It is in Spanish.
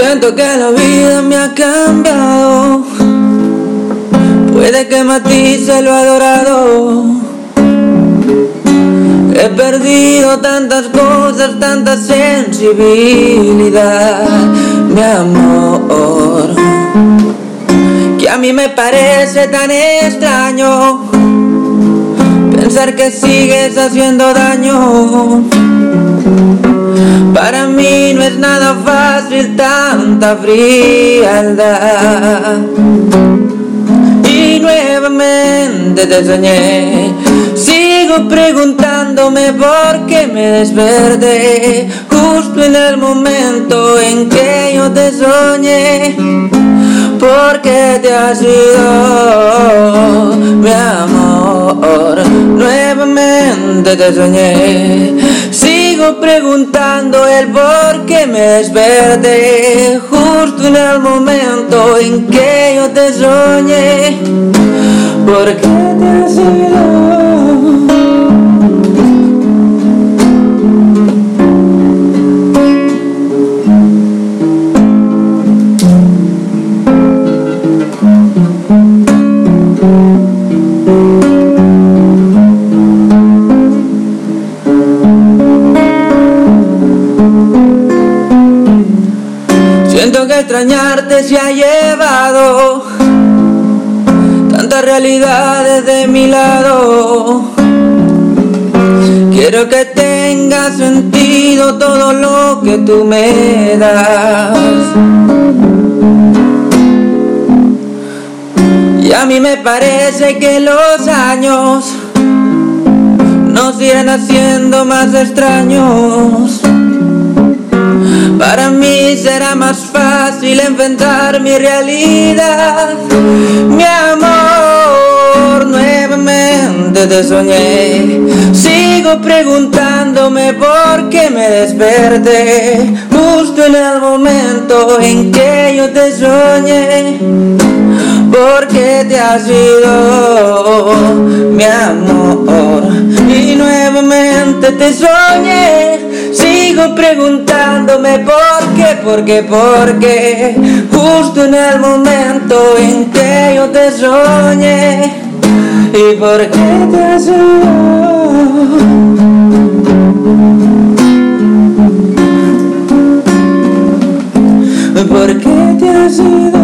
Siento que la vida me ha cambiado. Puede que matice lo adorado. He perdido tantas cosas, tanta sensibilidad, mi amor. Que a mí me parece tan extraño pensar que sigues haciendo daño. Fácil tanta frialdad. Y nuevamente te soñé. Sigo preguntándome por qué me desverde justo en el momento en que yo te soñé. ¿Por qué te has ido, mi amor? Nuevamente te soñé. Preguntando el por qué me desperté justo en el momento en que yo te soñé. ¿Por qué extrañarte se ha llevado tantas realidades de mi lado. Quiero que tenga sentido todo lo que tú me das. Y a mí me parece que los años nos irán haciendo más extraños. Fácil enfrentar mi realidad. Mi amor, nuevamente te soñé. Sigo preguntándome por qué me desperté justo en el momento en que yo te soñé. ¿Por qué te has ido, mi amor? Y nuevamente te soñé. Preguntándome por qué, por qué, por qué. Justo en el momento en que yo te soñé. ¿Y por qué te ido? ¿Por qué te has ido?